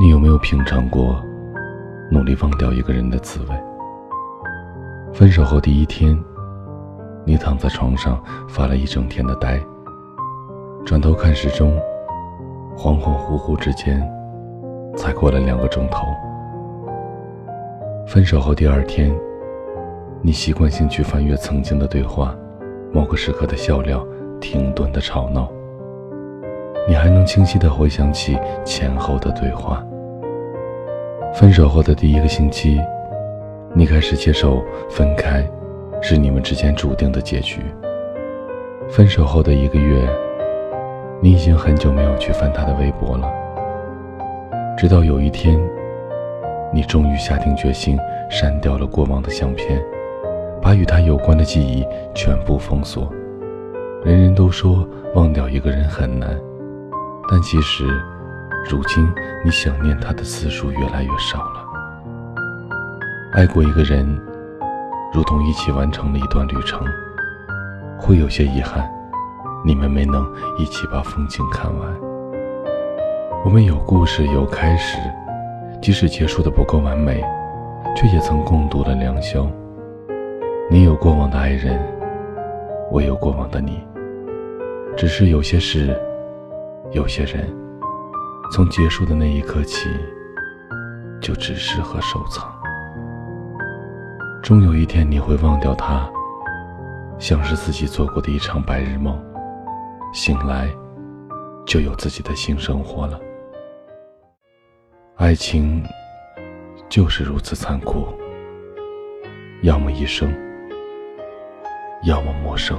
你有没有品尝过努力忘掉一个人的滋味？分手后第一天，你躺在床上发了一整天的呆，转头看时钟，恍恍惚惚之间，才过了两个钟头。分手后第二天，你习惯性去翻阅曾经的对话，某个时刻的笑料，停顿的吵闹。你还能清晰地回想起前后的对话。分手后的第一个星期，你开始接受分开是你们之间注定的结局。分手后的一个月，你已经很久没有去翻他的微博了。直到有一天，你终于下定决心删掉了过往的相片，把与他有关的记忆全部封锁。人人都说忘掉一个人很难。但其实，如今你想念他的次数越来越少了。爱过一个人，如同一起完成了一段旅程，会有些遗憾，你们没能一起把风景看完。我们有故事，有开始，即使结束的不够完美，却也曾共度了良宵。你有过往的爱人，我有过往的你，只是有些事。有些人，从结束的那一刻起，就只适合收藏。终有一天你会忘掉他，像是自己做过的一场白日梦，醒来就有自己的新生活了。爱情就是如此残酷，要么一生，要么陌生。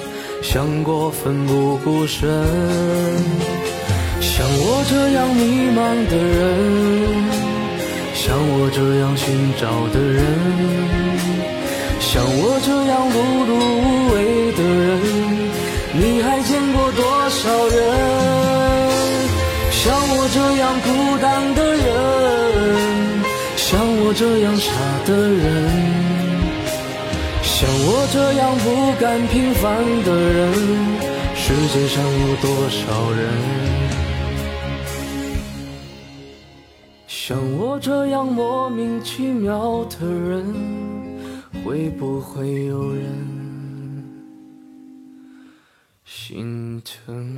想过奋不顾身，像我这样迷茫的人，像我这样寻找的人，像我这样碌碌无为的人，你还见过多少人？像我这样孤单的人，像我这样傻的人。像我这样不甘平凡的人，世界上有多少人？像我这样莫名其妙的人，会不会有人心疼？